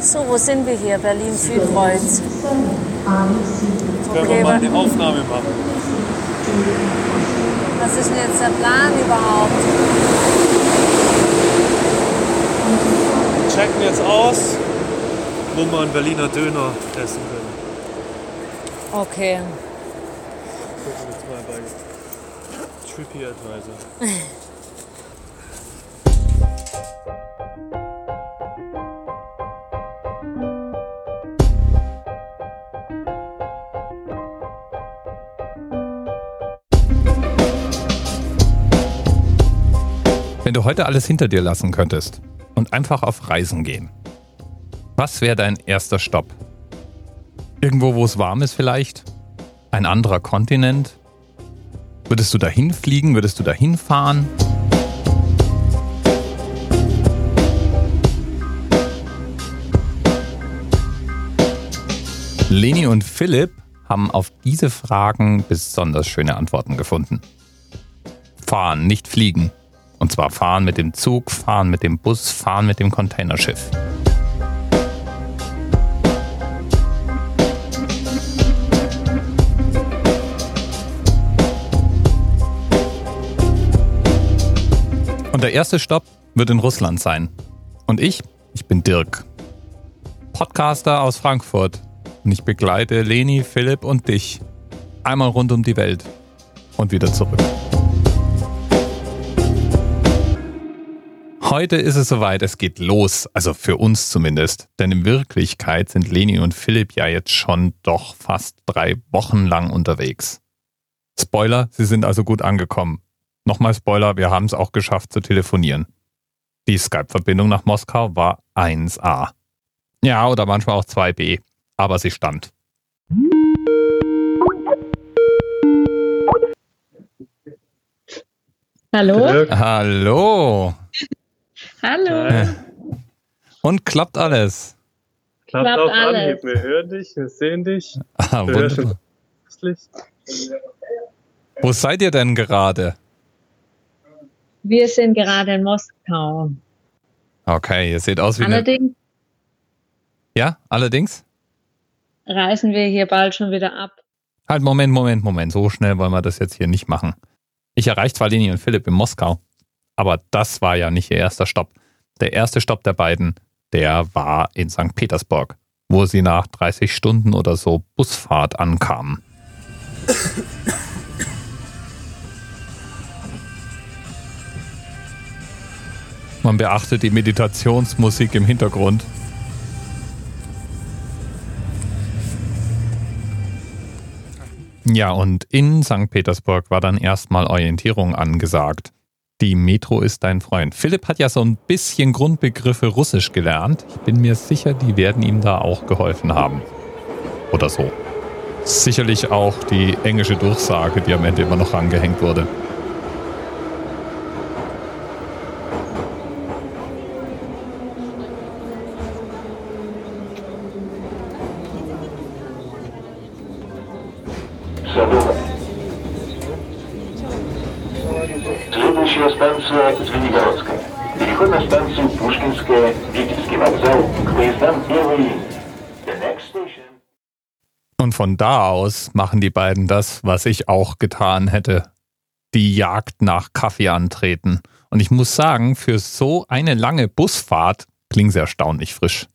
So, wo sind wir hier? Berlin-Südkreuz. Können wir mal die Aufnahme machen? Was ist denn jetzt der Plan überhaupt? Wir checken jetzt aus, wo man einen Berliner Döner essen will. Okay. Gucken wir mal bei Trippy Advisor. heute alles hinter dir lassen könntest und einfach auf Reisen gehen, was wäre dein erster Stopp? Irgendwo, wo es warm ist vielleicht? Ein anderer Kontinent? Würdest du dahin fliegen? Würdest du dahin fahren? Leni und Philipp haben auf diese Fragen besonders schöne Antworten gefunden. Fahren, nicht fliegen. Und zwar fahren mit dem Zug, fahren mit dem Bus, fahren mit dem Containerschiff. Und der erste Stopp wird in Russland sein. Und ich, ich bin Dirk. Podcaster aus Frankfurt. Und ich begleite Leni, Philipp und dich. Einmal rund um die Welt. Und wieder zurück. Heute ist es soweit, es geht los, also für uns zumindest. Denn in Wirklichkeit sind Leni und Philipp ja jetzt schon doch fast drei Wochen lang unterwegs. Spoiler, sie sind also gut angekommen. Nochmal Spoiler, wir haben es auch geschafft zu telefonieren. Die Skype-Verbindung nach Moskau war 1a. Ja, oder manchmal auch 2b, aber sie stand. Hallo? Hallo. Hallo. Hi. Und klappt alles? klappt Klappt auf alles. Anhieb. Wir hören dich, wir sehen dich. Ah, Wir wunderbar. Wo seid ihr denn gerade? Wir sind gerade in Moskau. Okay, ihr seht aus wie eine... Allerdings Ja, allerdings? reisen wir hier bald schon wieder ab. Halt, Moment, Moment, Moment. So schnell wollen wir das jetzt hier nicht machen. Ich erreiche zwar Leni und Philipp in Moskau, aber das war ja nicht ihr erster Stopp. Der erste Stopp der beiden, der war in St. Petersburg, wo sie nach 30 Stunden oder so Busfahrt ankamen. Man beachtet die Meditationsmusik im Hintergrund. Ja, und in St. Petersburg war dann erstmal Orientierung angesagt. Die Metro ist dein Freund. Philipp hat ja so ein bisschen Grundbegriffe Russisch gelernt. Ich bin mir sicher, die werden ihm da auch geholfen haben. Oder so. Sicherlich auch die englische Durchsage, die am Ende immer noch angehängt wurde. Und von da aus machen die beiden das, was ich auch getan hätte. Die Jagd nach Kaffee antreten. Und ich muss sagen, für so eine lange Busfahrt klingt sie erstaunlich frisch.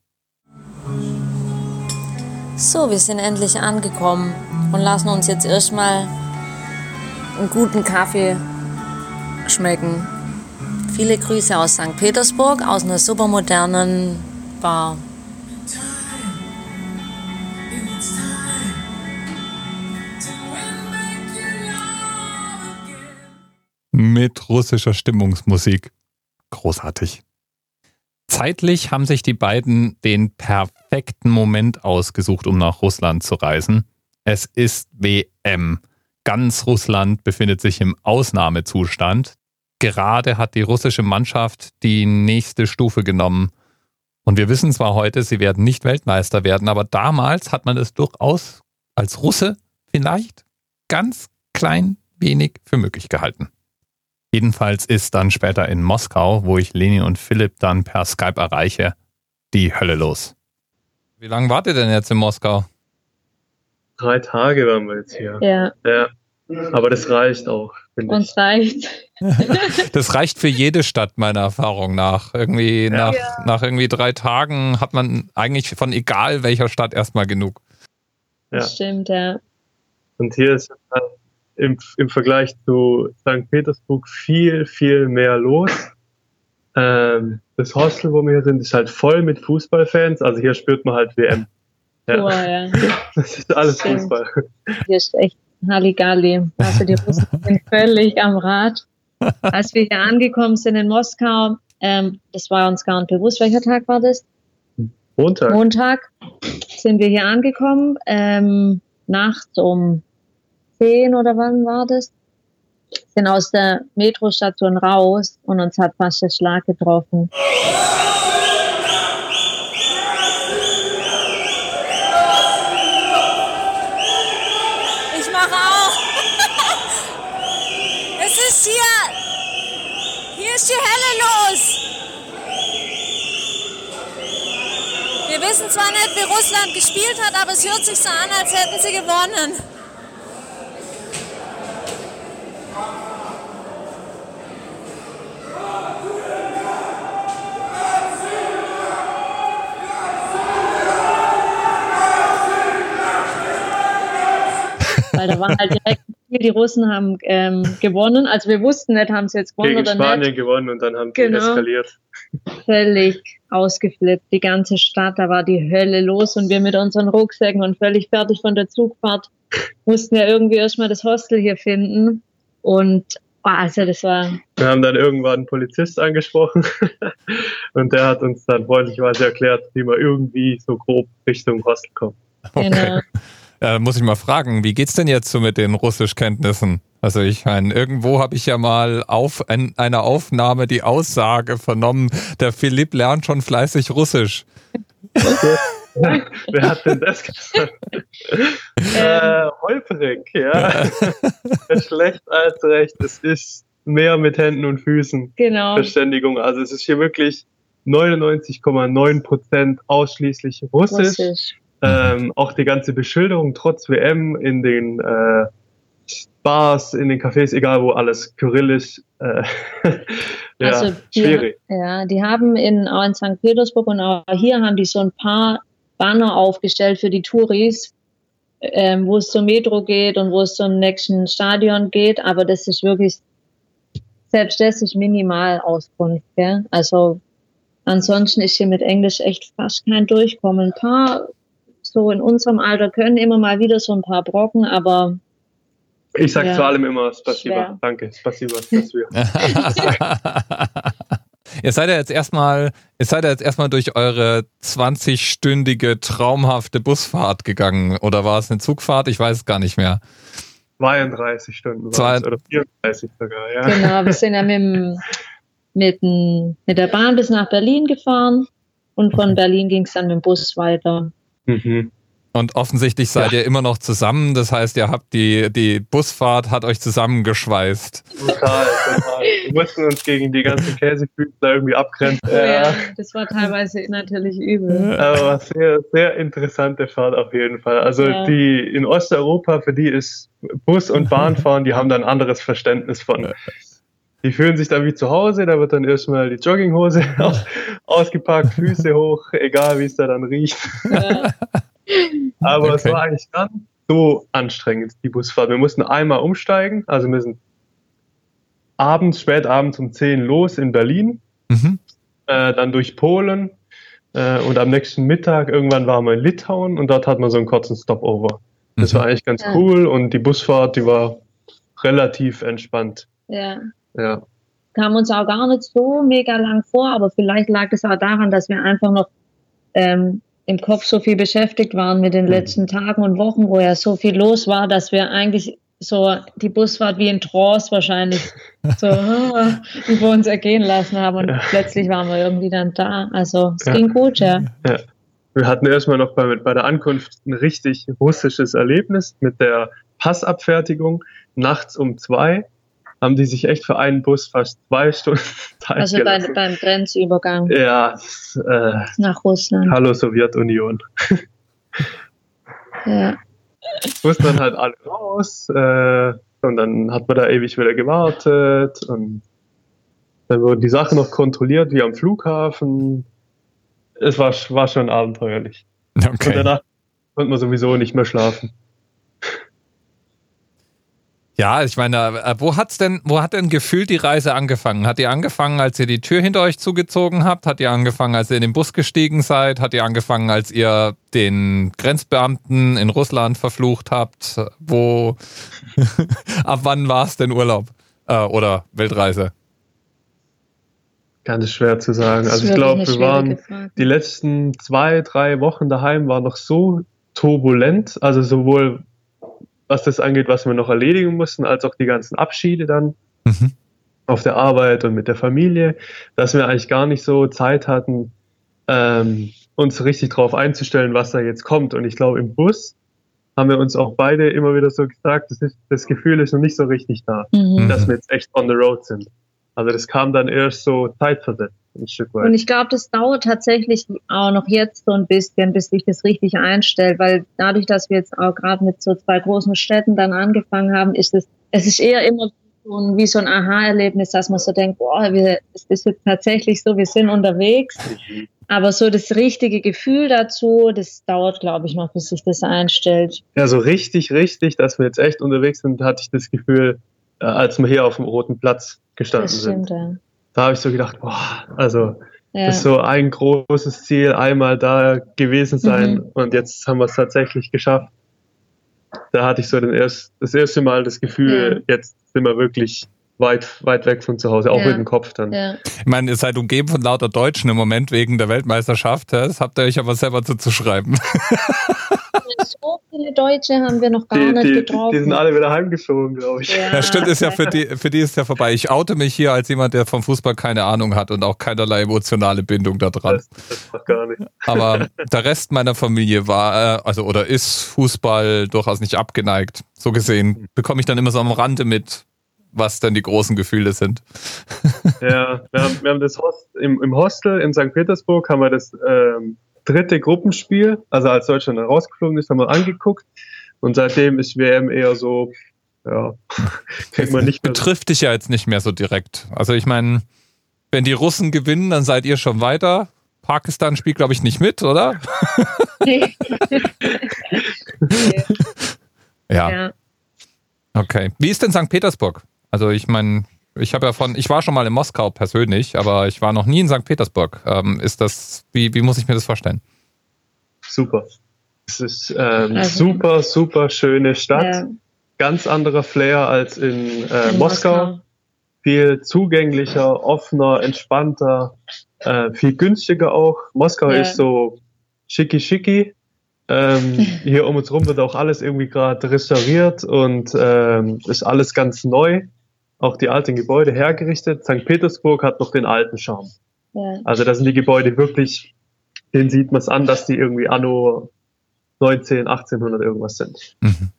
So, wir sind endlich angekommen und lassen uns jetzt erstmal einen guten Kaffee schmecken. Viele Grüße aus St. Petersburg, aus einer supermodernen Bar. Mit russischer Stimmungsmusik. Großartig. Zeitlich haben sich die beiden den perfekten Moment ausgesucht, um nach Russland zu reisen. Es ist WM. Ganz Russland befindet sich im Ausnahmezustand. Gerade hat die russische Mannschaft die nächste Stufe genommen. Und wir wissen zwar heute, sie werden nicht Weltmeister werden, aber damals hat man es durchaus als Russe vielleicht ganz klein wenig für möglich gehalten. Jedenfalls ist dann später in Moskau, wo ich Lenin und Philipp dann per Skype erreiche, die Hölle los. Wie lange wart ihr denn jetzt in Moskau? Drei Tage waren wir jetzt hier. Ja, Ja. Aber das reicht auch, finde ich. uns reicht. Das reicht für jede Stadt meiner Erfahrung nach. Irgendwie nach, nach irgendwie drei Tagen hat man eigentlich von egal welcher Stadt erstmal genug. Ja. Das stimmt, ja. Und hier ist halt im, im Vergleich zu St. Petersburg viel, viel mehr los. Ähm, das Hostel, wo wir hier sind, ist halt voll mit Fußballfans. Also hier spürt man halt WM. Ja, ja. das ist alles Stimmt. Fußball. Hier ist echt Halligalli. Also die Russen sind völlig am Rad. Als wir hier angekommen sind in Moskau, ähm, das war uns gar nicht bewusst, welcher Tag war das? Montag. Montag sind wir hier angekommen, ähm, nachts um 10 oder wann war das? Sind aus der Metrostation raus und uns hat fast der Schlag getroffen. Ich mache auch. es ist hier. Hier ist die Hölle los. Wir wissen zwar nicht, wie Russland gespielt hat, aber es hört sich so an, als hätten sie gewonnen. Weil da war halt direkt, die Russen haben ähm, gewonnen. Also wir wussten nicht, haben sie jetzt gewonnen Gegen oder Spanien nicht. gewonnen und dann haben die Genau. eskaliert. Völlig ausgeflippt. Die ganze Stadt, da war die Hölle los und wir mit unseren Rucksäcken und völlig fertig von der Zugfahrt mussten ja irgendwie erstmal das Hostel hier finden. Und oh, also das war Wir haben dann irgendwann einen Polizist angesprochen und der hat uns dann freundlicherweise erklärt, wie man irgendwie so grob Richtung Hostel kommt. genau. Äh, muss ich mal fragen, wie geht's denn jetzt so mit den Russischkenntnissen? Also ich meine, irgendwo habe ich ja mal auf in einer Aufnahme die Aussage vernommen, der Philipp lernt schon fleißig Russisch. Wer hat denn das gesagt? äh, holprig, ja. Schlecht als recht. Es ist mehr mit Händen und Füßen Genau. Verständigung. Also es ist hier wirklich 99,9 Prozent ausschließlich Russisch. Russisch. Ähm, auch die ganze Beschilderung trotz WM in den äh, Bars, in den Cafés, egal wo, alles kyrillisch. Äh, ja, Also die, schwierig. Ja, die haben in, auch in St. Petersburg und auch hier haben die so ein paar Banner aufgestellt für die Touris, ähm, wo es zum Metro geht und wo es zum nächsten Stadion geht. Aber das ist wirklich, selbst das ist minimal Auskunft. Gell? Also ansonsten ist hier mit Englisch echt fast kein Durchkommen. Ein paar so in unserem Alter können immer mal wieder so ein paar Brocken, aber Ich sag ja. zu allem immer Spasiba. Schwer. Danke, Spasiba. Spasiba. ihr seid ja jetzt erstmal, ihr seid ja jetzt erstmal durch eure 20-stündige traumhafte Busfahrt gegangen. Oder war es eine Zugfahrt? Ich weiß es gar nicht mehr. 32 Stunden Zwei- oder 34 sogar, ja. Genau, wir sind ja mit, mit, mit der Bahn bis nach Berlin gefahren und von Berlin ging es dann mit dem Bus weiter. Mhm. Und offensichtlich seid ihr immer noch zusammen. Das heißt, ihr habt die, die Busfahrt hat euch zusammengeschweißt. Total, total. Wir mussten uns gegen die ganzen Käsefüßler irgendwie abgrenzen. Oh Ja, das war teilweise natürlich übel. Aber sehr, sehr interessante Fahrt auf jeden Fall. Also Ja. die in Osteuropa, für die ist Bus und Bahnfahren, die haben da ein anderes Verständnis von. Die fühlen sich dann wie zu Hause, da wird dann erstmal die Jogginghose aus, ausgepackt, Füße hoch, egal wie es da dann riecht. Aber es Okay. war eigentlich gar nicht so anstrengend, die Busfahrt. Wir mussten einmal umsteigen, also wir sind abends, spät abends um 10 los in Berlin, Mhm. äh, dann durch Polen äh, und am nächsten Mittag irgendwann waren wir in Litauen und dort hat man so einen kurzen Stopover. Das Mhm. war eigentlich ganz cool und die Busfahrt, die war relativ entspannt. ja. Ja. Kam uns auch gar nicht so mega lang vor, aber vielleicht lag es auch daran, dass wir einfach noch ähm, im Kopf so viel beschäftigt waren mit den letzten Tagen und Wochen, wo ja so viel los war, dass wir eigentlich so die Busfahrt wie in Trance wahrscheinlich so ah, über uns ergehen lassen haben und Ja. plötzlich waren wir irgendwie dann da. Also es Ja. ging gut, ja. Ja. Wir hatten erstmal noch bei, bei der Ankunft ein richtig russisches Erlebnis mit der Passabfertigung nachts um zwei. Haben die sich echt für einen Bus fast zwei Stunden Zeit Also bei, beim Grenzübergang Ja, äh, nach Russland. hallo Sowjetunion. Ja. Mussten dann halt alle raus äh, und dann hat man da ewig wieder gewartet und dann wurden die Sachen noch kontrolliert wie am Flughafen. Es war, war schon abenteuerlich. Und Okay. danach konnte man sowieso nicht mehr schlafen. Ja, ich meine, äh, wo hat's denn, wo hat denn gefühlt die Reise angefangen? Hat die angefangen, als ihr die Tür hinter euch zugezogen habt? Hat die angefangen, als ihr in den Bus gestiegen seid? Hat die angefangen, als ihr den Grenzbeamten in Russland verflucht habt? Wo, ab wann war es denn Urlaub? Äh, oder Weltreise? Ganz schwer zu sagen. Also ich glaube, wir waren Frage. die letzten zwei, drei Wochen daheim waren noch so turbulent, also sowohl was das angeht, was wir noch erledigen mussten, als auch die ganzen Abschiede dann Mhm. auf der Arbeit und mit der Familie, dass wir eigentlich gar nicht so Zeit hatten, ähm, uns richtig darauf einzustellen, was da jetzt kommt. Und ich glaube, im Bus haben wir uns auch beide immer wieder so gesagt, das, ist, das Gefühl ist noch nicht so richtig da, Mhm. dass wir jetzt echt on the road sind. Also das kam dann erst so zeitversetzt, ein Stück weit. Und ich glaube, das dauert tatsächlich auch noch jetzt so ein bisschen, bis sich das richtig einstellt, weil dadurch, dass wir jetzt auch gerade mit so zwei großen Städten dann angefangen haben, ist es, es ist eher immer so ein, wie so ein Aha-Erlebnis, dass man so denkt, boah, wir, es ist jetzt tatsächlich so, wir sind unterwegs. Aber so das richtige Gefühl dazu, das dauert, glaube ich, noch, bis sich das einstellt. Ja, so richtig, richtig, dass wir jetzt echt unterwegs sind, hatte ich das Gefühl, äh, als wir hier auf dem Roten Platz gestanden Das sind. stimmt, ja. Da habe ich so gedacht, boah, also ja. das ist so ein großes Ziel, einmal da gewesen sein Mhm. und jetzt haben wir es tatsächlich geschafft. Da hatte ich so den erst, das erste Mal das Gefühl, jetzt sind wir wirklich weit, weit weg von zu Hause, auch Ja. mit dem Kopf dann. ja. Ich meine, ihr seid umgeben von lauter Deutschen im Moment wegen der Weltmeisterschaft. ja? Das habt ihr euch aber selber zuzuschreiben. So viele Deutsche haben wir noch gar Die, nicht die, getroffen. die sind alle wieder heimgeflogen, glaube ich. Ja, stimmt, ist ja für die, für die ist ja vorbei. Ich oute mich hier als jemand, der vom Fußball keine Ahnung hat und auch keinerlei emotionale Bindung da dran. Das, das macht gar nicht. Aber der Rest meiner Familie war, äh, also oder ist Fußball durchaus nicht abgeneigt. So gesehen bekomme ich dann immer so am Rande mit, was denn die großen Gefühle sind. Ja, wir haben, wir haben das Host, im, im Hostel in St. Petersburg haben wir das ähm, dritte Gruppenspiel, also als Deutschland dann rausgeflogen ist, haben wir angeguckt. Und seitdem ist WM eher so, ja, kriegt man nicht mehr. Betrifft dich ja jetzt nicht mehr so direkt. Also ich meine, wenn die Russen gewinnen, dann seid ihr schon weiter. Pakistan spielt, glaube ich, nicht mit, oder? Nee. Ja. ja. Okay. Wie ist denn St. Petersburg? Also ich meine, ich habe ja von, ich war schon mal in Moskau persönlich, aber ich war noch nie in St. Petersburg. Ähm, ist das, wie, wie muss ich mir das vorstellen? Super. Es ist ähm, Also- super, super schöne Stadt. Ja. Ganz anderer Flair als in, äh, In Moskau. Viel zugänglicher, offener, entspannter, äh, viel günstiger auch. Moskau Ja. ist so schicki schicki. Ähm, hier um uns rum wird auch alles irgendwie gerade restauriert und ähm, ist alles ganz neu. Auch die alten Gebäude hergerichtet. St. Petersburg hat noch den alten Charme. Ja. Also da sind die Gebäude wirklich, denen sieht man es an, dass die irgendwie anno 19, 1800 irgendwas sind. Mhm.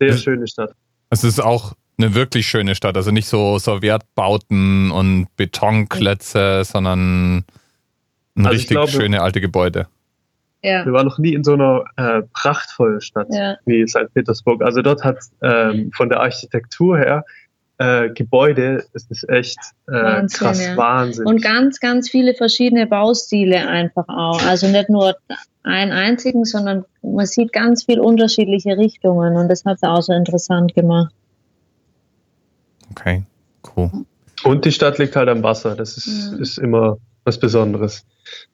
Sehr Mhm. schöne Stadt. Es ist auch eine wirklich schöne Stadt. Also nicht so Sowjetbauten und Betonklötze, sondern ein Also ich richtig glaube- schöne alte Gebäude. Ja. Wir waren noch nie in so einer äh, prachtvollen Stadt Ja. wie St. Petersburg. Also dort hat ähm, von der Architektur her äh, Gebäude, es ist echt äh, Wahnsinn, krass ja. Wahnsinn. Und ganz, ganz viele verschiedene Baustile einfach auch. Also nicht nur einen einzigen, sondern man sieht ganz viel unterschiedliche Richtungen und das hat es auch so interessant gemacht. Okay, cool. Und die Stadt liegt halt am Wasser. Das ist, Mhm. ist immer was Besonderes.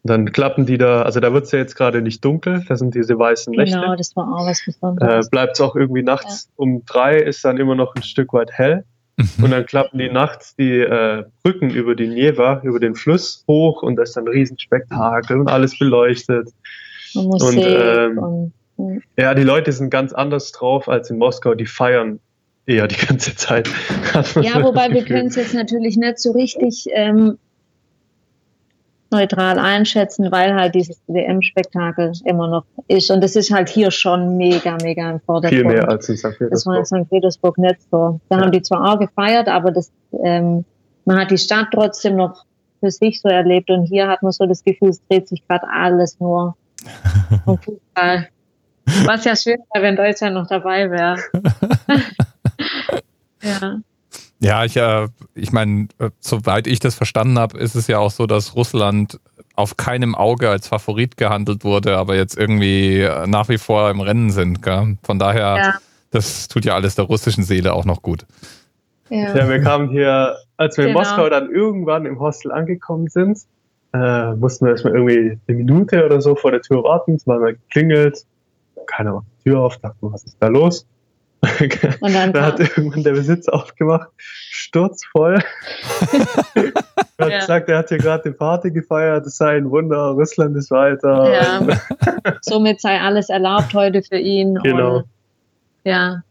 Und dann klappen die da, also da wird es ja jetzt gerade nicht dunkel, da sind diese weißen Nächte. Genau, das war auch was äh, Besonderes. bleibt es auch irgendwie nachts um drei, ist dann immer noch ein Stück weit hell. Mhm. Und dann klappen die nachts die äh, Brücken über die Neva, über den Fluss hoch und das ist dann ein Riesenspektakel und alles beleuchtet. Und Musik ähm, und, und Ja, die Leute sind ganz anders drauf als in Moskau, die feiern eher die ganze Zeit. Ja, wobei wir können es jetzt natürlich nicht so richtig ähm, neutral einschätzen, weil halt dieses WM-Spektakel immer noch ist. Und das ist halt hier schon mega, mega im Vordergrund. Viel mehr als in St. Das war in Petersburg. St. Petersburg nicht so. Da Ja. haben die zwar auch gefeiert, aber das, ähm, man hat die Stadt trotzdem noch für sich so erlebt. Und hier hat man so das Gefühl, es dreht sich gerade alles nur um Fußball. Was ja schön wäre, wenn Deutschland noch dabei wäre. ja. Ja, ich, äh, ich meine, äh, soweit ich das verstanden habe, ist es ja auch so, dass Russland auf keinem Auge als Favorit gehandelt wurde, aber jetzt irgendwie äh, nach wie vor im Rennen sind. Gell? Von daher, Ja. das tut ja alles der russischen Seele auch noch gut. Ja. Ja, wir kamen hier, als wir in Genau. Moskau dann irgendwann im Hostel angekommen sind, äh, mussten wir erstmal irgendwie eine Minute oder so vor der Tür warten. Es war mal geklingelt. Keiner macht die Tür auf, dachten, was ist da los? Und dann da hat irgendwann der Besitzer aufgemacht, sturzvoll. er hat Ja. gesagt, er hat hier gerade eine Party gefeiert, es sei ein Wunder, Russland ist weiter. ja, somit sei alles erlaubt heute für ihn. Genau. Und, ja.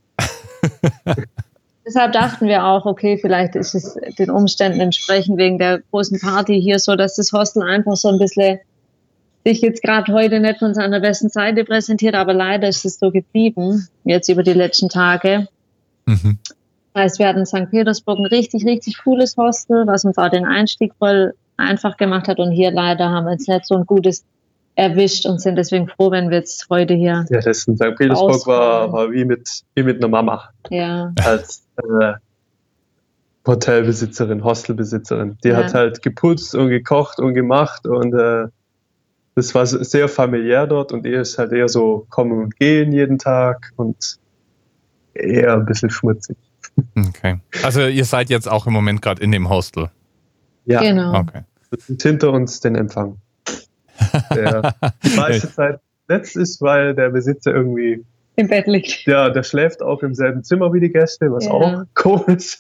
Deshalb dachten wir auch, okay, vielleicht ist es den Umständen entsprechend wegen der großen Party hier so, dass das Hostel einfach so ein bisschen sich jetzt gerade heute nicht von seiner besten Seite präsentiert, aber leider ist es so geblieben, jetzt über die letzten Tage. Mhm. Das heißt, wir hatten in St. Petersburg ein richtig, richtig cooles Hostel, was uns auch den Einstieg voll einfach gemacht hat. Und hier leider haben wir jetzt nicht so ein gutes erwischt und sind deswegen froh, wenn wir jetzt heute hier, Ja, das in St. Petersburg war, war wie, mit, wie mit einer Mama ja, als äh, Hotelbesitzerin, Hostelbesitzerin. Die Ja. hat halt geputzt und gekocht und gemacht und äh, das war sehr familiär dort und ihr ist halt eher so kommen und gehen jeden Tag und eher ein bisschen schmutzig. Okay. Also ihr seid jetzt auch im Moment gerade in dem Hostel. Ja, genau. Okay. und hinter uns den Empfang. Der die meiste Zeit letzt ist, weil der Besitzer irgendwie, Im Bett liegt. ja, der schläft auch im selben Zimmer wie die Gäste, was Ja. auch komisch,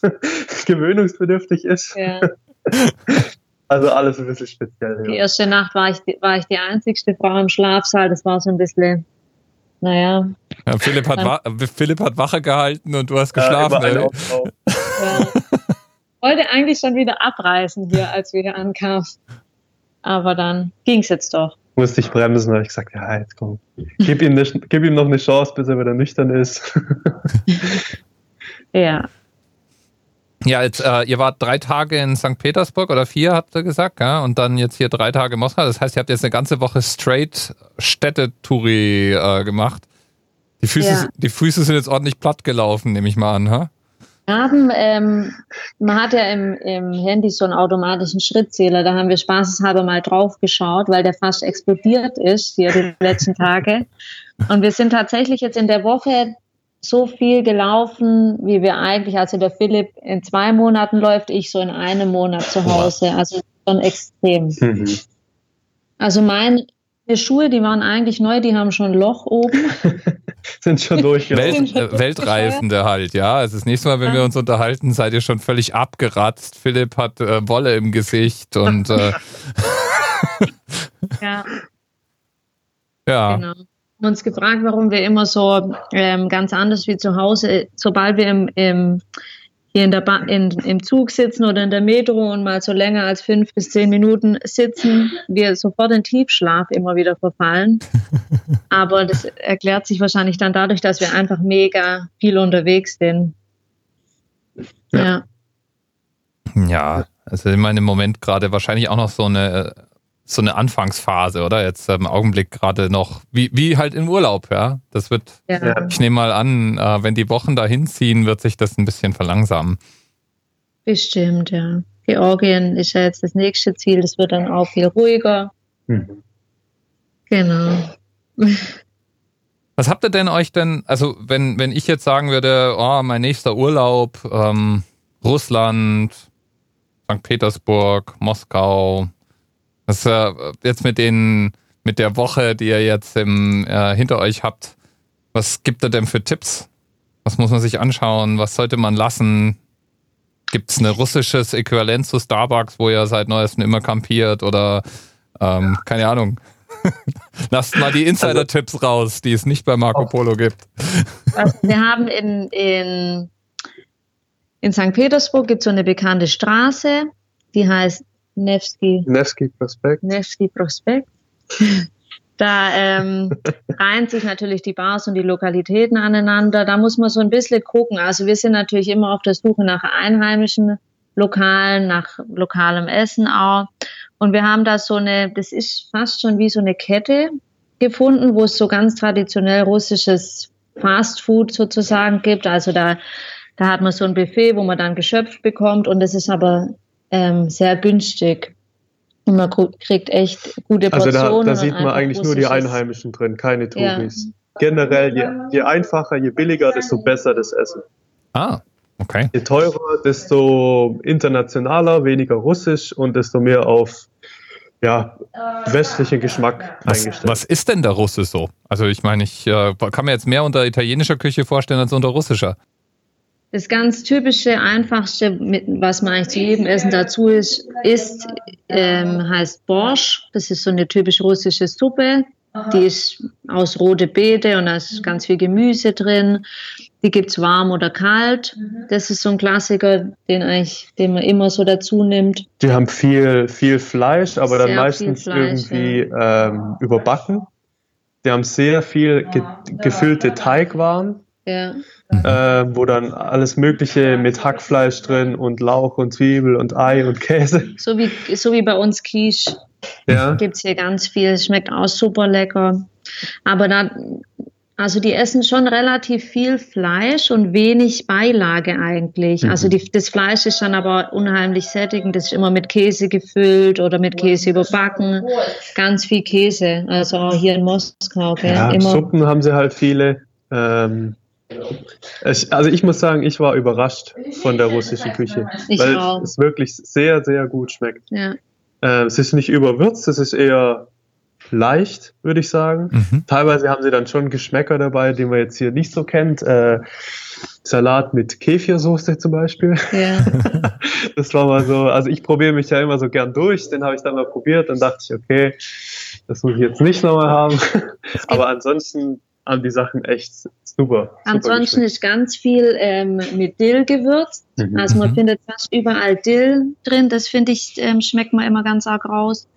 gewöhnungsbedürftig ist. Ja. Also alles ein bisschen speziell. Die Ja. erste Nacht war ich, die- war ich die einzigste Frau im Schlafsaal. Das war so ein bisschen, naja, Ja, Philipp, hat Philipp hat Wache gehalten und du hast Ja, geschlafen. drauf. ja. wollte eigentlich schon wieder abreißen hier, als wir hier ankamen. Aber dann ging's jetzt doch. Musste ich bremsen, habe ich gesagt, ja, jetzt komm. Gib ihm, ne, gib ihm noch eine Chance, bis er wieder nüchtern ist. Ja, Ja, jetzt, äh, ihr wart drei Tage in St. Petersburg oder vier, habt ihr gesagt, ja? und dann jetzt hier drei Tage in Moskau. Das heißt, ihr habt jetzt eine ganze Woche straight Städtetouri äh, gemacht. Die Füße, Ja. die Füße sind jetzt ordentlich platt gelaufen, nehme ich mal an, ha? Haben, ähm, man hat ja im, im Handy so einen automatischen Schrittzähler, da haben wir spaßeshalber mal drauf geschaut, weil der fast explodiert ist hier die letzten Tage. Und wir sind tatsächlich jetzt in der Woche so viel gelaufen, wie wir eigentlich, also der Philipp in zwei Monaten läuft, ich so in einem Monat zu Hause. Also schon extrem. Mhm. Also meine Schuhe, die waren eigentlich neu, die haben schon ein Loch oben. Sind schon durchgelaufen. Welt, äh, Weltreisende halt, ja. Also das nächste Mal, wenn wir uns unterhalten, seid ihr schon völlig abgeratzt. Philipp hat äh, Wolle im Gesicht und äh, Ja. ja. Genau. Haben uns gefragt, warum wir immer so ähm, ganz anders wie zu Hause, sobald wir im, im, hier in der ba in, im Zug sitzen oder in der Metro und mal so länger als fünf bis zehn Minuten sitzen, wir sofort in Tiefschlaf immer wieder verfallen. Aber das erklärt sich wahrscheinlich dann dadurch, dass wir einfach mega viel unterwegs sind. Ja. Ja. Ja, also ich meine im Moment gerade wahrscheinlich auch noch so eine so eine Anfangsphase, oder? Jetzt im Augenblick gerade noch, wie, wie halt im Urlaub, ja. Das wird, Ja. Ich nehme mal an, äh, wenn die Wochen dahin ziehen, wird sich das ein bisschen verlangsamen. Bestimmt, ja. Georgien ist ja jetzt das nächste Ziel, das wird dann auch viel ruhiger. Mhm. Genau. Was habt ihr denn euch denn, also wenn, wenn ich jetzt sagen würde, oh, mein nächster Urlaub, ähm, Russland, St. Petersburg, Moskau, was äh, jetzt mit den, mit der Woche, die ihr jetzt im, äh, hinter euch habt, was gibt ihr denn für Tipps? Was muss man sich anschauen? Was sollte man lassen? Gibt es ein russisches Äquivalent zu Starbucks, wo ihr seit neuestem immer kampiert oder ähm, keine Ahnung? Lasst mal die Insider-Tipps raus, die es nicht bei Marco Polo gibt. Also wir haben in, in, in St. Petersburg gibt es so eine bekannte Straße, die heißt Nevsky, Nevsky Prospekt. Nevsky Prospekt. Da ähm, reihen sich natürlich die Bars und die Lokalitäten aneinander. Da muss man so ein bisschen gucken. Also wir sind natürlich immer auf der Suche nach einheimischen Lokalen, nach lokalem Essen auch. Und wir haben da so eine, das ist fast schon wie so eine Kette gefunden, wo es so ganz traditionell russisches Fast Food sozusagen gibt. Also da, da hat man so ein Buffet, wo man dann geschöpft bekommt und das ist aber ähm, sehr günstig. Und man kriegt echt gute Also Portionen. da, da und sieht man eigentlich nur die Einheimischen drin, keine Ja. Touris. Generell, je, je einfacher, je billiger, desto besser das Essen. Ah, okay. Je teurer, desto internationaler, weniger russisch und desto mehr auf ja, westlichen Geschmack Was, eingestellt. was ist denn der Russe so? Also ich meine, ich äh, kann mir jetzt mehr unter italienischer Küche vorstellen als unter russischer. Das ganz typische, einfachste, mit, was man eigentlich zu jedem Essen dazu ist, ist ähm, heißt Borsch. Das ist so eine typisch russische Suppe. Die ist aus rote Beete und da ist ganz viel Gemüse drin. Die gibt's warm oder kalt. Das ist so ein Klassiker, den, eigentlich, den man immer so dazu nimmt. Die haben viel, viel Fleisch, aber dann Sehr viel meistens Fleisch, irgendwie ähm, überbacken. Die haben sehr viel ge gefüllte Teigwaren, Ja. äh, wo dann alles Mögliche mit Hackfleisch drin und Lauch und Zwiebel und Ei und Käse. So, wie, so wie bei uns Quiche. Ja. gibt's hier ganz viel. Schmeckt auch super lecker. Aber da, also die essen schon relativ viel Fleisch und wenig Beilage eigentlich. Also die, das Fleisch ist dann aber unheimlich sättigend. Das ist immer mit Käse gefüllt oder mit Käse überbacken. Ganz viel Käse. Also auch hier in Moskau. Gell? Ja, immer. Suppen haben sie halt viele. Ähm, also ich muss sagen, ich war überrascht von der russischen Küche, Ich weil auch. es wirklich sehr, sehr gut schmeckt. Ja. Äh, es ist nicht überwürzt, es ist eher leicht, würde ich sagen. Mhm. Teilweise haben sie dann schon Geschmäcker dabei, die man jetzt hier nicht so kennt. Äh, Salat mit Kefirsoße zum Beispiel. Ja. Das war mal so, also ich probiere mich ja immer so gern durch, den habe ich dann mal probiert und dachte ich, okay, das muss ich jetzt nicht nochmal haben. Aber ansonsten haben die Sachen echt super. super Ansonsten ist ganz viel ähm, mit Dill gewürzt. Mhm. Also man Mhm. findet fast überall Dill drin. Das finde ich, ähm, schmeckt man immer ganz arg raus.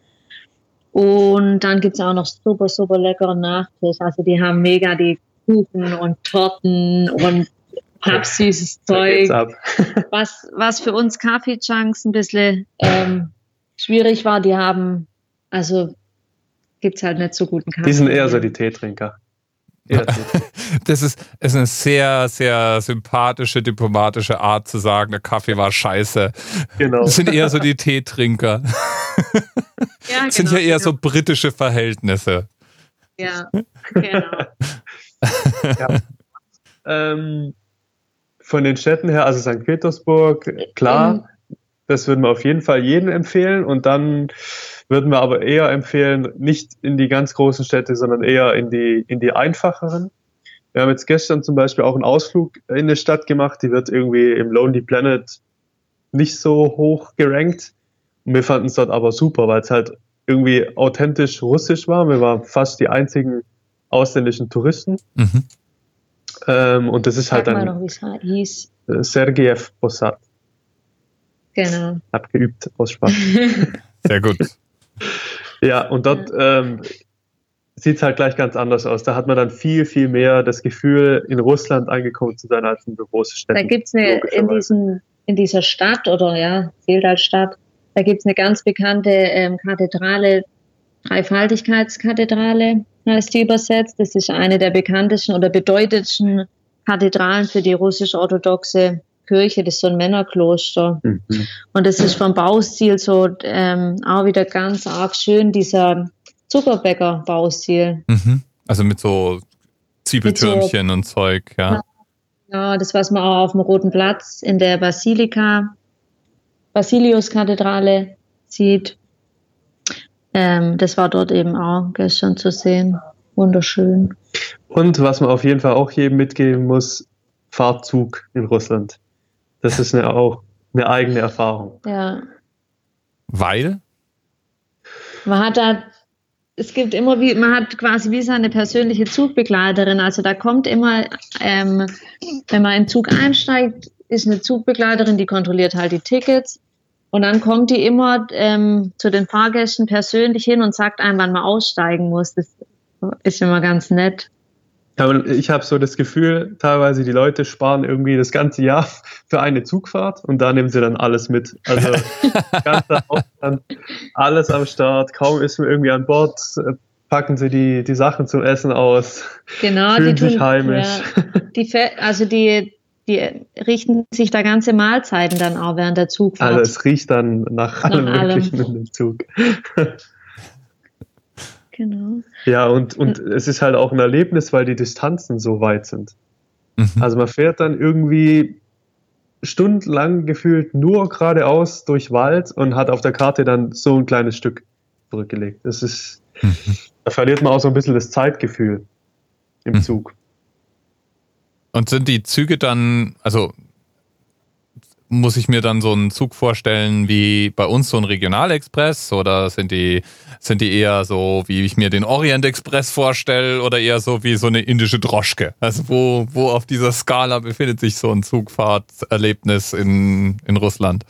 Und dann gibt's auch noch super, super leckeren Nachtisch. Also die haben mega die Kuchen und Torten und pappsüßes Zeug. Was, was für uns Kaffee-Chunks ein bisschen ähm, schwierig war, die haben, also gibt's halt nicht so guten Kaffee. Die sind eher so die Teetrinker. Teetrinker. Das ist, ist eine sehr, sehr sympathische, diplomatische Art zu sagen, der Kaffee war scheiße. genau. Das sind eher so die Teetrinker. ja, Das sind genau, ja eher genau. so britische Verhältnisse. Ja, genau. Ähm, von den Städten her, also St. Petersburg, klar, das würden wir auf jeden Fall jedem empfehlen. Und dann würden wir aber eher empfehlen, nicht in die ganz großen Städte, sondern eher in die, in die einfacheren. Wir haben jetzt gestern zum Beispiel auch einen Ausflug in eine Stadt gemacht, die wird irgendwie im Lonely Planet nicht so hoch gerankt. Und wir fanden es dort aber super, weil es halt irgendwie authentisch russisch war. Wir waren fast die einzigen ausländischen Touristen. Mhm. Ähm, und das ist Sag halt mal dann noch, wie es he- hieß. äh, Sergejew Posad. Genau. Hab geübt aus Spaß. Sehr gut. Ja, und dort ähm, sieht es halt gleich ganz anders aus. Da hat man dann viel, viel mehr das Gefühl, in Russland angekommen zu sein als in großen Städten. Da gibt's eine, in, diesem, in dieser Stadt, oder ja, zählt als Stadt, da gibt's eine ganz bekannte ähm, Kathedrale, Dreifaltigkeitskathedrale heißt die übersetzt. Das ist eine der bekanntesten oder bedeutendsten Kathedralen für die russisch-orthodoxe Kirche. Das ist so ein Männerkloster. Mhm. Und das ist vom Baustil so ähm, auch wieder ganz arg schön, dieser Zuckerbäcker-Baustil. Mhm. Also mit so Zwiebeltürmchen und Zeug, ja. Ja, das, was man auch auf dem Roten Platz in der Basilika, Basiliuskathedrale sieht. Ähm, das war dort eben auch gestern zu sehen. Wunderschön. Und was man auf jeden Fall auch jedem mitgeben muss, Fahrzug in Russland. Das ist eine, auch eine eigene Erfahrung. Ja. Weil? Man hat da, es gibt immer wie, man hat quasi wie seine persönliche Zugbegleiterin. Also da kommt immer, ähm, wenn man in den Zug einsteigt, ist eine Zugbegleiterin, die kontrolliert halt die Tickets. Und dann kommt die immer ähm, zu den Fahrgästen persönlich hin und sagt einem, wann man aussteigen muss. Das ist immer ganz nett. Ich habe so das Gefühl, teilweise die Leute sparen irgendwie das ganze Jahr für eine Zugfahrt und da nehmen sie dann alles mit. Also ganzer Aufstand, alles am Start, kaum ist man irgendwie an Bord, äh, packen sie die, die Sachen zum Essen aus, Genau, fühlen die tun, sich heimisch. Ja, die, also die, die richten sich da ganze Mahlzeiten dann auch während der Zugfahrt. Also es riecht dann nach allem allem. Möglichen in dem Zug. genau. Ja, und, und es ist halt auch ein Erlebnis, weil die Distanzen so weit sind. Mhm. Also man fährt dann irgendwie stundenlang gefühlt nur geradeaus durch Wald und hat auf der Karte dann so ein kleines Stück zurückgelegt. Das ist, Mhm. da verliert man auch so ein bisschen das Zeitgefühl im Mhm. Zug. Und sind die Züge dann, also muss ich mir dann so einen Zug vorstellen wie bei uns so ein Regionalexpress oder sind die, sind die eher so, wie ich mir den Orient Express vorstelle oder eher so wie so eine indische Droschke? Also wo, wo auf dieser Skala befindet sich so ein Zugfahrterlebnis in, in Russland?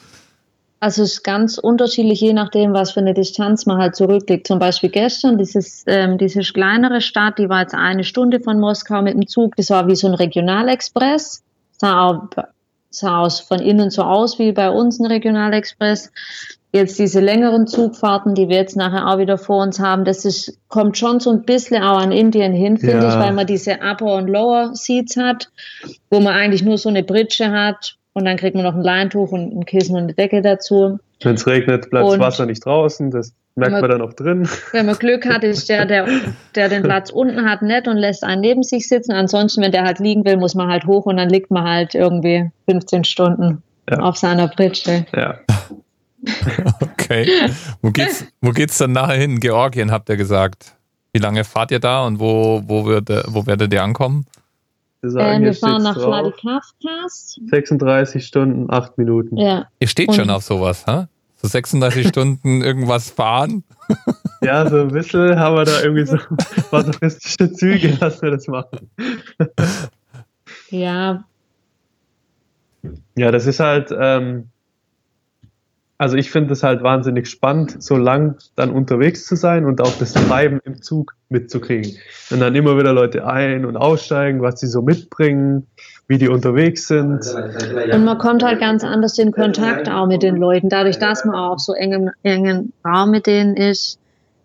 Also es ist ganz unterschiedlich, je nachdem, was für eine Distanz man halt zurücklegt. Zum Beispiel gestern, dieses, ähm, diese kleinere Stadt, die war jetzt eine Stunde von Moskau mit dem Zug. Das war wie so ein Regionalexpress. Sah, auch, aus, von innen so aus wie bei uns ein Regionalexpress. Jetzt diese längeren Zugfahrten, die wir jetzt nachher auch wieder vor uns haben, das ist, kommt schon so ein bisschen auch an Indien hin, finde Ja. ich, weil man diese Upper und Lower Seats hat, wo man eigentlich nur so eine Britsche hat und dann kriegt man noch ein Leintuch und ein Kissen und eine Decke dazu. Wenn es regnet, bleibt das Wasser nicht draußen, das merkt Man- man dann auch drin. Wenn man Glück hat, ist der, der, der den Platz unten hat, nett und lässt einen neben sich sitzen. Ansonsten, wenn der halt liegen will, muss man halt hoch und dann liegt man halt irgendwie 15 Stunden Ja. auf seiner Britsche. Ja. Okay. Wo geht's, wo geht's dann nachher hin? Georgien, habt ihr gesagt. Wie lange fahrt ihr da und wo, wo, wird, wo werdet ihr ankommen? Wir, sagen, Ähm, wir fahren nach. Vladikavkaz. 36 Stunden, 8 Minuten. Ja. Ihr steht Und- schon auf sowas, hä? So 36 Stunden irgendwas fahren? Ja, so ein bisschen haben wir da irgendwie so masochistische Züge, dass wir das machen. Ja, Ja, das ist halt, ähm, also ich finde es halt wahnsinnig spannend, so lang dann unterwegs zu sein und auch das Treiben im Zug mitzukriegen. Und dann immer wieder Leute ein- und aussteigen, was sie so mitbringen, wie die unterwegs sind. und man kommt halt ganz anders in Kontakt auch mit den Leuten. Dadurch, dass man auch so engem, engen Raum mit denen ist,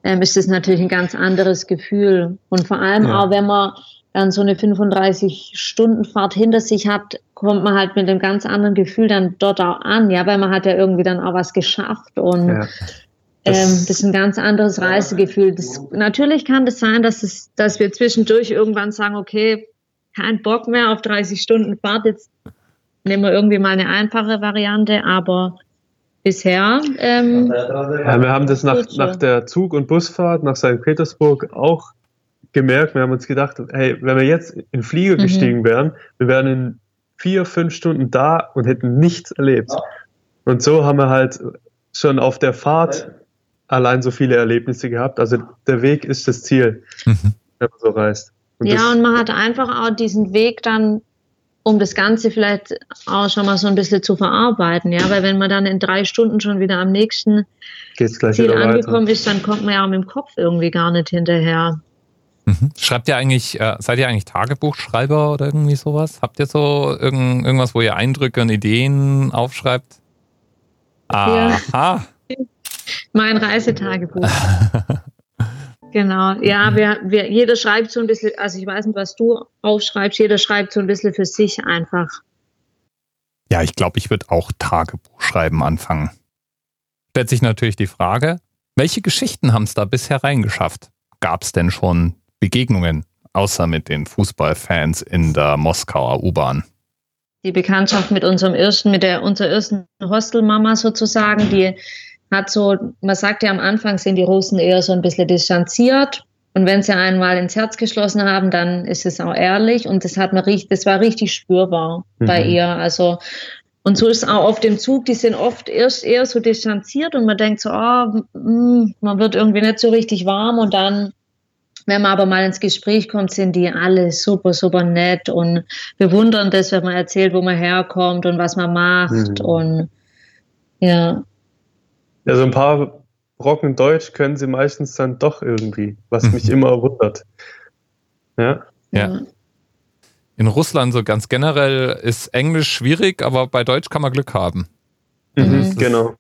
ähm, ist es natürlich ein ganz anderes Gefühl. Und vor allem Ja. auch, wenn man dann so eine 35-Stunden-Fahrt hinter sich hat, kommt man halt mit einem ganz anderen Gefühl dann dort auch an, ja, weil man hat ja irgendwie dann auch was geschafft und Ja. ähm, Das- das ist ein ganz anderes Reisegefühl. Das, natürlich kann das sein, dass, es, dass wir zwischendurch irgendwann sagen, okay, kein Bock mehr auf 30 Stunden Fahrt, jetzt nehmen wir irgendwie mal eine einfache Variante, aber bisher, ähm, Ja, wir haben das nach, nach der Zug- und Busfahrt nach St. Petersburg auch gemerkt. Wir haben uns gedacht, hey, wenn wir jetzt in den Flieger Mhm. gestiegen wären, wir wären in vier, fünf Stunden da und hätten nichts erlebt. Und so haben wir halt schon auf der Fahrt allein so viele Erlebnisse gehabt. Also der Weg ist das Ziel, Mhm. wenn man so reist. Und ja, und man hat einfach auch diesen Weg dann, um das Ganze vielleicht auch schon mal so ein bisschen zu verarbeiten, ja, weil wenn man dann in drei Stunden schon wieder am nächsten geht's gleich Ziel wieder weiter. angekommen ist, dann kommt man ja auch mit dem Kopf irgendwie gar nicht hinterher. Mhm. Schreibt ihr eigentlich, äh, seid ihr eigentlich Tagebuchschreiber oder irgendwie sowas? Habt ihr so irgend, irgendwas, wo ihr Eindrücke und Ideen aufschreibt? Aha. Mein Reisetagebuch. genau. Ja, wir, wir, jeder schreibt so ein bisschen, also ich weiß nicht, was du aufschreibst, jeder schreibt so ein bisschen für sich einfach. Ja, ich glaube, ich würde auch Tagebuch schreiben anfangen. Stellt sich natürlich die Frage, welche Geschichten haben es da bisher reingeschafft? Gab es denn schon Begegnungen, außer mit den Fußballfans in der Moskauer U-Bahn? Die Bekanntschaft mit unserem ersten, mit der unserer ersten Hostelmama sozusagen, die hat so, man sagt ja am Anfang sind die Russen eher so ein bisschen distanziert. Und wenn sie einmal ins Herz geschlossen haben, dann ist es auch ehrlich. Und das hat man richtig, das war richtig spürbar bei Mhm. ihr. Also, und so ist es auch auf dem Zug, die sind oft erst eher so distanziert und man denkt so, oh, mm, man wird irgendwie nicht so richtig warm und dann, wenn man aber mal ins Gespräch kommt, sind die alle super, super nett und bewundern das, wenn man erzählt, wo man herkommt und was man macht Mhm. und ja, Ja, so ein paar Brocken Deutsch können sie meistens dann doch irgendwie, was mich immer wundert. Ja, Ja. In Russland so ganz generell ist Englisch schwierig, aber bei Deutsch kann man Glück haben. Mhm. genau.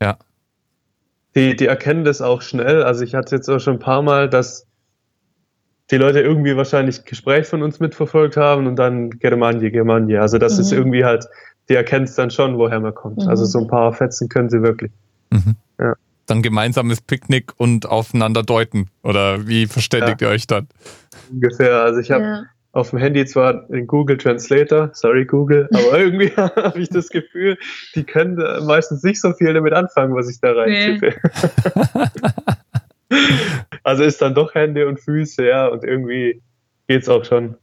Ja. Die, die erkennen das auch schnell. Also ich hatte jetzt auch schon ein paar Mal, dass die Leute irgendwie wahrscheinlich Gespräch von uns mitverfolgt haben und dann Germanje, Germanje. Also das ist Mhm. irgendwie halt, die erkennen es dann schon, woher man kommt. Mhm. Also so ein paar Fetzen können sie wirklich. Mhm. Ja. Dann gemeinsames Picknick und aufeinander deuten. Oder wie verständigt ihr euch dann? Ungefähr. Also ich habe Ja. Auf dem Handy zwar den Google Translator, sorry Google, aber irgendwie habe ich das Gefühl, die können meistens nicht so viel damit anfangen, was ich da rein Nee. tippe. also ist dann doch Hände und Füße, ja, und irgendwie geht's auch schon.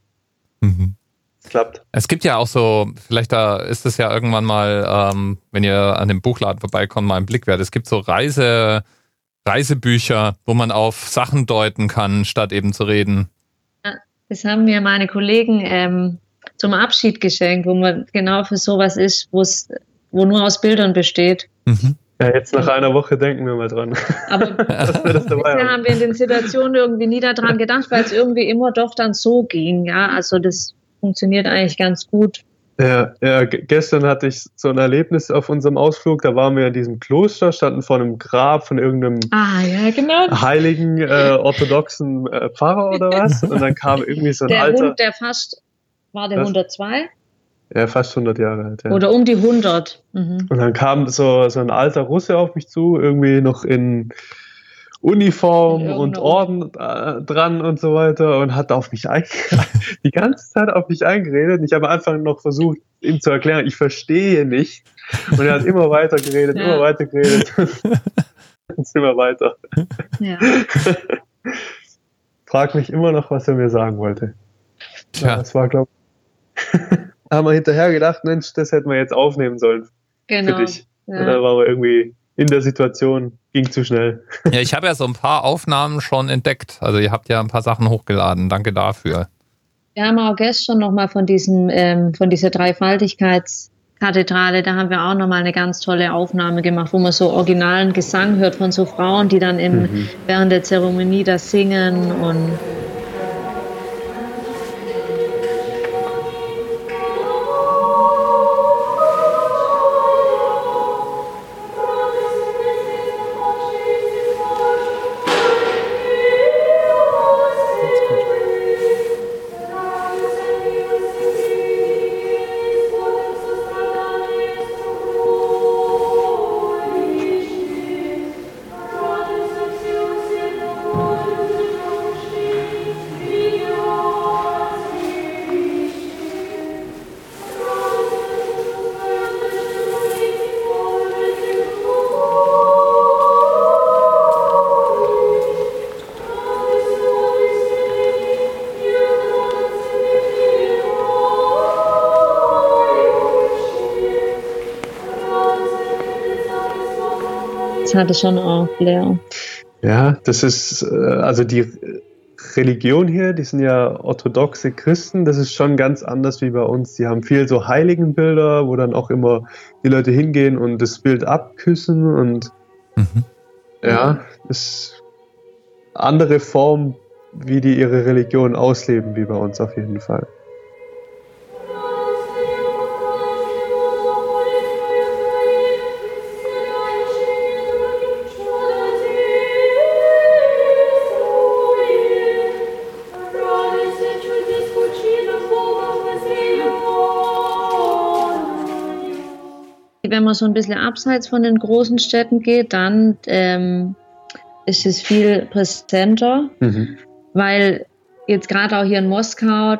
Mhm. Es klappt. Es gibt ja auch so, vielleicht da ist es ja irgendwann mal, ähm, wenn ihr an dem Buchladen vorbeikommt, mal einen Blick wert. Es gibt so Reise, Reisebücher, wo man auf Sachen deuten kann, statt eben zu reden. Das haben mir meine Kollegen ähm, zum Abschied geschenkt, wo man genau für sowas ist, wo es wo nur aus Bildern besteht. Mhm. Ja, jetzt nach einer Woche denken wir mal dran, Aber bisher haben. haben wir in den Situationen irgendwie nie daran gedacht, weil es irgendwie immer doch dann so ging. Ja, also das funktioniert eigentlich ganz gut. Ja, ja, ge- gestern hatte ich so ein Erlebnis auf unserem Ausflug, da waren wir in diesem Kloster, standen vor einem Grab von irgendeinem Ah, ja, genau. heiligen äh, orthodoxen äh, Pfarrer oder was. Und dann kam irgendwie so ein Der alter, Hund, der fast, war der Was? 102? ja, fast 100 Jahre alt. Ja. Oder um die 100. Mhm. Und dann kam so, so ein alter Russe auf mich zu, irgendwie noch in Uniform und irgendeiner Orden äh, dran und so weiter und hat auf mich die ganze Zeit auf mich eingeredet. Ich habe am Anfang noch versucht, ihm zu erklären, ich verstehe nicht. Und er hat immer weiter geredet, Ja. immer weiter geredet. und immer weiter. Ja. Frag mich immer noch, was er mir sagen wollte. Ja, Tja, das war, glaube ich. haben wir hinterher gedacht, Mensch, das hätten wir jetzt aufnehmen sollen Genau. für dich. Und Ja. dann waren wir irgendwie in der Situation, ging zu schnell. ja, ich habe ja so ein paar Aufnahmen schon entdeckt. Also ihr habt ja ein paar Sachen hochgeladen. Danke dafür. Wir haben auch gestern nochmal von diesem, ähm, von dieser Dreifaltigkeitskathedrale, da haben wir auch nochmal eine ganz tolle Aufnahme gemacht, wo man so originalen Gesang hört von so Frauen, die dann im, Mhm. während der Zeremonie das singen und das hatte schon auch Flair. Ja, das ist, äh, also die Religion hier, die sind ja orthodoxe Christen, das ist schon ganz anders wie bei uns. Die haben viel so Heiligenbilder, wo dann auch immer die Leute hingehen und das Bild abküssen und Mhm. ja, ist andere Form, wie die ihre Religion ausleben, wie bei uns auf jeden Fall. Man so ein bisschen abseits von den großen Städten geht, dann ähm, ist es viel präsenter, Mhm. weil jetzt gerade auch hier in Moskau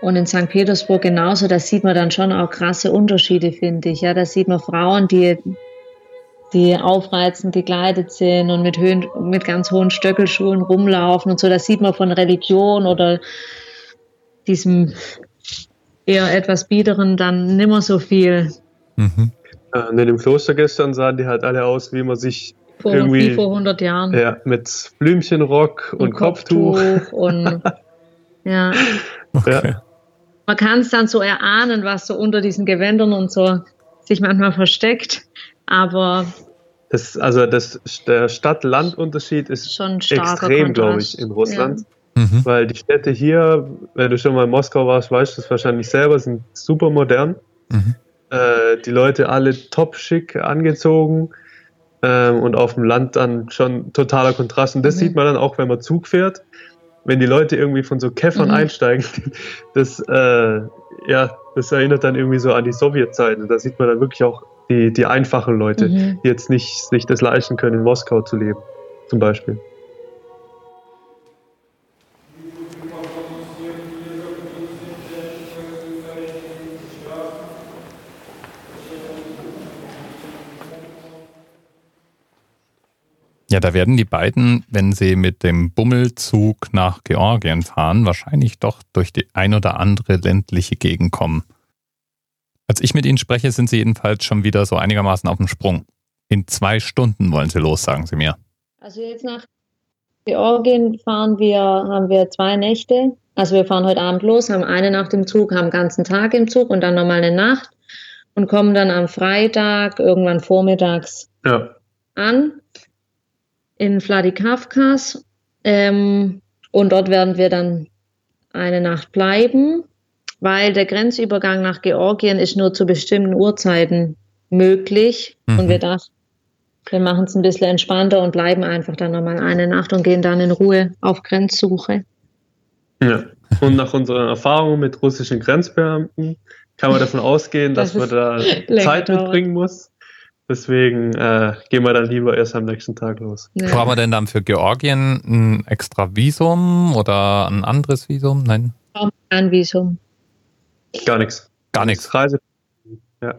und in St. Petersburg genauso, da sieht man dann schon auch krasse Unterschiede, finde ich. Ja, da sieht man Frauen, die, die aufreizend gekleidet sind und mit, Höhen, mit ganz hohen Stöckelschuhen rumlaufen und so. Da sieht man von Religion oder diesem eher etwas biederen dann nimmer so viel. Mhm. Ja, Und in dem Kloster gestern sahen die halt alle aus, wie man sich Vor, Irgendwie- wie vor 100 Jahren. ja, mit Blümchenrock und, Kopftuch. und ja. Okay. Man kann es dann so erahnen, was so unter diesen Gewändern und so sich manchmal versteckt. Aber Das, also das, der Stadt-Land-Unterschied ist Schon extrem, glaube ich, in Russland. Mhm. Weil die Städte hier, wenn du schon mal in Moskau warst, weißt du es wahrscheinlich selber, sind super modern. Mhm. Äh, die Leute alle top schick angezogen ähm, und auf dem Land dann schon totaler Kontrast. Und das Mhm. sieht man dann auch, wenn man Zug fährt. Wenn die Leute irgendwie von so Käffern Mhm. einsteigen, das, äh, ja, das erinnert dann irgendwie so an die Sowjetzeiten. Da sieht man dann wirklich auch die, die einfachen Leute, Mhm. die jetzt nicht sich das leisten können, in Moskau zu leben, zum Beispiel. Ja, da werden die beiden, wenn sie mit dem Bummelzug nach Georgien fahren, wahrscheinlich doch durch die ein oder andere ländliche Gegend kommen. Als ich mit ihnen spreche, sind sie jedenfalls schon wieder so einigermaßen auf dem Sprung. In zwei Stunden wollen sie los, sagen sie mir. Also jetzt nach Georgien fahren wir, haben wir zwei Nächte. Also wir fahren heute Abend los, haben eine Nacht im Zug, haben den ganzen Tag im Zug und dann nochmal eine Nacht und kommen dann am Freitag irgendwann vormittags Ja. an in Vladikavkaz. Ähm, und dort werden wir dann eine Nacht bleiben, weil der Grenzübergang nach Georgien ist nur zu bestimmten Uhrzeiten möglich. Mhm. Und wir dachten, wir machen es ein bisschen entspannter und bleiben einfach dann nochmal eine Nacht und gehen dann in Ruhe auf Grenzsuche. Ja. Und nach unseren Erfahrungen mit russischen Grenzbeamten kann man davon ausgehen, dass Das man da Zeit dauert. mitbringen muss. Deswegen äh, gehen wir dann lieber erst am nächsten Tag los. Ja. Brauchen wir denn dann für Georgien ein extra Visum oder ein anderes Visum? Nein, Ein Visum. Gar nichts. gar nichts. Reise. Ähm,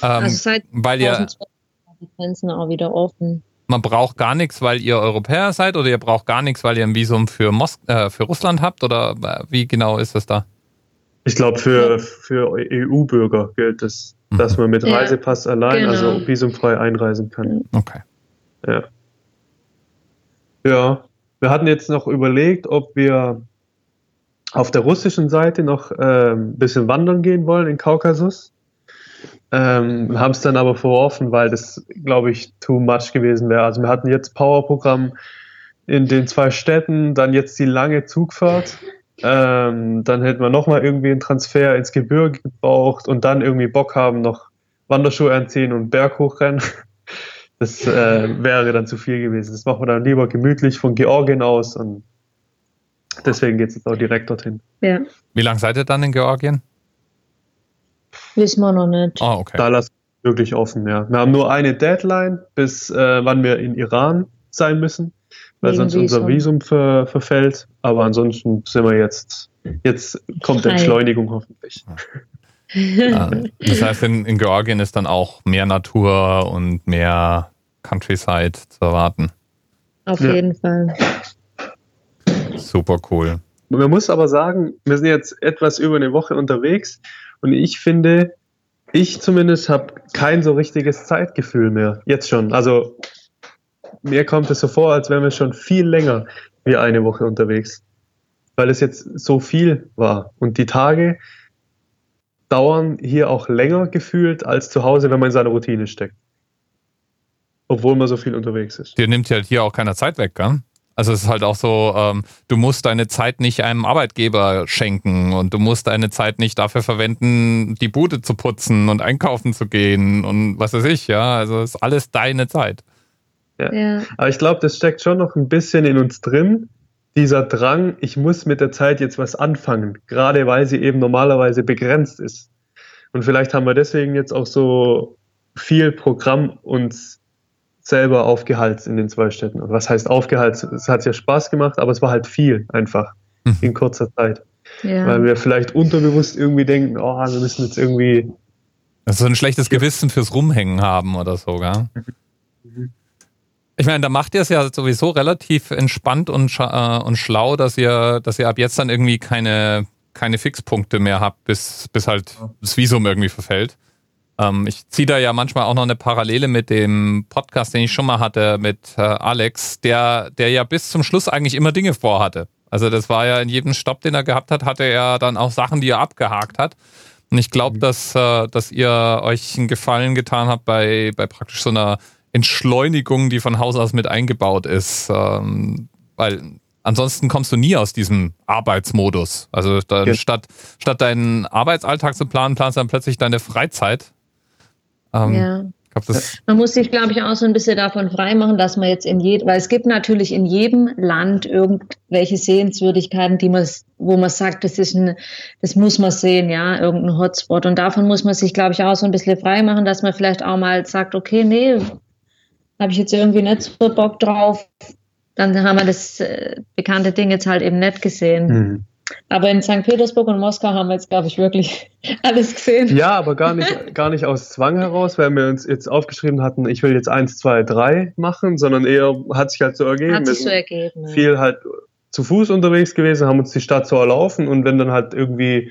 Also seit weil ihr, 2012 sind die Grenzen auch wieder offen. man braucht gar nichts, weil ihr Europäer seid oder ihr braucht gar nichts, weil ihr ein Visum für, Mos äh, für Russland habt oder äh, wie genau ist das da? Ich glaube, für, für EU-Bürger gilt es, Mhm. Dass man mit Ja, Reisepass allein, genau. also visumfrei einreisen kann. Okay. Ja. Ja. Wir hatten jetzt noch überlegt, ob wir auf der russischen Seite noch ähm, ein bisschen wandern gehen wollen in Kaukasus. Ähm, haben es dann aber verworfen, weil das, glaube ich, too much gewesen wäre. Also wir hatten jetzt Powerprogramm in den zwei Städten, dann jetzt die lange Zugfahrt. Ähm, dann hätten wir nochmal irgendwie einen Transfer ins Gebirge gebraucht und dann irgendwie Bock haben, noch Wanderschuhe anziehen und Berg hochrennen. Das äh, wäre dann zu viel gewesen. Das machen wir dann lieber gemütlich von Georgien aus und deswegen geht es jetzt auch direkt dorthin. Ja, Wie lange seid ihr dann in Georgien? wissen wir noch nicht. Oh, okay. Da lassen wir wirklich offen, ja. Wir haben nur eine Deadline, bis äh, wann wir in Iran sein müssen, weil sonst unser Visum ver verfällt. Aber ansonsten sind wir jetzt, jetzt kommt Frei. Entschleunigung hoffentlich. Ähm, das heißt, in, in Georgien ist dann auch mehr Natur und mehr Countryside zu erwarten. Auf Ja. jeden Fall. Super cool. Man muss aber sagen, wir sind jetzt etwas über eine Woche unterwegs und ich finde, ich zumindest habe kein so richtiges Zeitgefühl mehr. Jetzt schon. Also mir kommt es so vor, als wären wir schon viel länger wie eine Woche unterwegs. Weil es jetzt so viel war. Und die Tage dauern hier auch länger gefühlt als zu Hause, wenn man in seiner Routine steckt. Obwohl man so viel unterwegs ist. Dir nimmt ja hier auch keiner Zeit weg, gell? Also es ist halt auch so, ähm, du musst deine Zeit nicht einem Arbeitgeber schenken und du musst deine Zeit nicht dafür verwenden, die Bude zu putzen und einkaufen zu gehen und was weiß ich, ja. Also es ist alles deine Zeit. Ja. Aber ich glaube, das steckt schon noch ein bisschen in uns drin, dieser Drang, ich muss mit der Zeit jetzt was anfangen, gerade weil sie eben normalerweise begrenzt ist. Und vielleicht haben wir deswegen jetzt auch so viel Programm uns selber aufgehalst in den zwei Städten. Und was heißt aufgehalst? Es hat ja Spaß gemacht, aber es war halt viel einfach Mhm. in kurzer Zeit. Ja. Weil wir vielleicht unterbewusst irgendwie denken, oh, wir müssen jetzt irgendwie Also so ein schlechtes Gewissen fürs Rumhängen haben oder so, gell? Ich meine, da macht ihr es ja sowieso relativ entspannt und, äh, und schlau, dass ihr, dass ihr ab jetzt dann irgendwie keine, keine Fixpunkte mehr habt, bis, bis halt das Visum irgendwie verfällt. Ähm, ich ziehe da ja manchmal auch noch eine Parallele mit dem Podcast, den ich schon mal hatte mit äh, Alex, der, der ja bis zum Schluss eigentlich immer Dinge vorhatte. Also das war ja in jedem Stopp, den er gehabt hat, hatte er dann auch Sachen, die er abgehakt hat. Und ich glaube, dass, äh, dass ihr euch einen Gefallen getan habt bei, bei praktisch so einer Entschleunigung, die von Haus aus mit eingebaut ist. Ähm, weil ansonsten kommst du nie aus diesem Arbeitsmodus. Also dann, ja. statt, statt deinen Arbeitsalltag zu planen, planst du dann plötzlich deine Freizeit. Ähm, ja. Glaub, man muss sich, glaube ich, auch so ein bisschen davon freimachen, dass man jetzt in jedem, weil es gibt natürlich in jedem Land irgendwelche Sehenswürdigkeiten, die man, wo man sagt, das ist ein, das muss man sehen, ja, irgendein Hotspot. Und davon muss man sich, glaube ich, auch so ein bisschen freimachen, dass man vielleicht auch mal sagt, okay, nee, habe ich jetzt irgendwie nicht so Bock drauf, dann haben wir das äh, bekannte Ding jetzt halt eben nicht gesehen. Mhm. Aber in St. Petersburg und Moskau haben wir jetzt, glaube ich, wirklich alles gesehen. Ja, aber gar nicht, gar nicht aus Zwang heraus, weil wir uns jetzt aufgeschrieben hatten, ich will jetzt eins, zwei, drei machen, sondern eher hat sich halt so ergeben. Hat sich so ergeben. Viel halt zu Fuß unterwegs gewesen, haben uns die Stadt so erlaufen und wenn dann halt irgendwie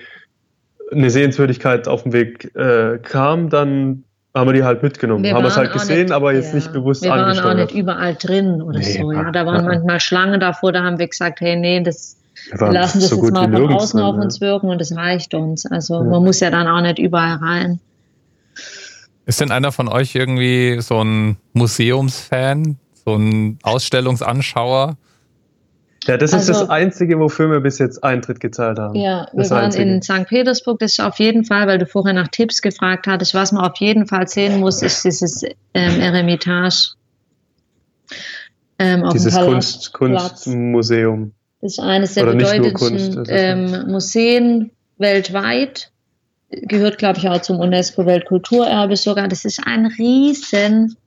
eine Sehenswürdigkeit auf dem Weg äh, kam, dann haben wir die halt mitgenommen. Wir haben wir es halt gesehen, nicht, aber jetzt ja. nicht bewusst Wir waren auch nicht überall drin oder nee, so. Ja. Da waren ja. manchmal Schlangen davor, da haben wir gesagt, hey, nee, das wir lassen das so jetzt mal von außen auf uns wirken und das reicht uns. Also man muss ja dann auch nicht überall rein. Ist denn einer von euch irgendwie so ein Museumsfan, so ein Ausstellungsanschauer? Ja, das also, ist das also- Einzige, wofür wir bis jetzt Eintritt gezahlt haben. Ja, wir waren Einzige. in St. Petersburg. Das ist auf jeden Fall, weil du vorher nach Tipps gefragt hattest, was man auf jeden Fall sehen muss, ist dieses ähm, Eremitage. Ähm, dieses Kunst, Kunstmuseum. Das ist eines der Oder bedeutendsten ähm, Museen weltweit. Gehört, glaube ich, auch zum UNESCO-Weltkulturerbe sogar. Das ist ein riesen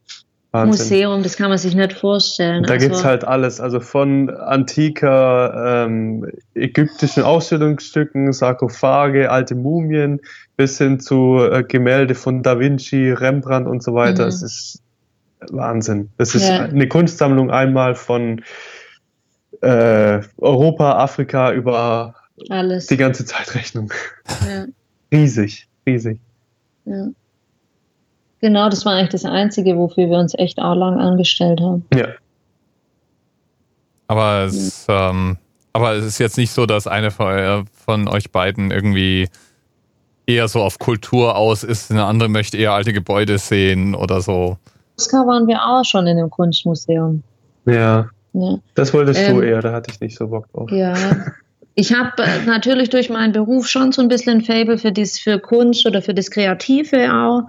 Wahnsinn. Museum, das kann man sich nicht vorstellen. Da also, gibt es halt alles, also von antiker ähm, ägyptischen Ausstellungsstücken, Sarkophage, alte Mumien, bis hin zu äh, Gemälde von Da Vinci, Rembrandt und so weiter. Mhm. Es ist Wahnsinn. Das ist ja. eine Kunstsammlung einmal von äh, Europa, Afrika über alles. die ganze Zeitrechnung. Ja. riesig, riesig. Ja. Genau, das war eigentlich das Einzige, wofür wir uns echt auch lang angestellt haben. Ja. Aber es, ja. ähm, aber es ist jetzt nicht so, dass eine von, äh, von euch beiden irgendwie eher so auf Kultur aus ist, eine andere möchte eher alte Gebäude sehen oder so. Moskau waren wir auch schon in dem Kunstmuseum. Ja. ja. Das wolltest ähm, du eher, da hatte ich nicht so Bock drauf. Ja. Ich habe äh, natürlich durch meinen Beruf schon so ein bisschen ein Fable für, dies, für Kunst oder für das Kreative auch.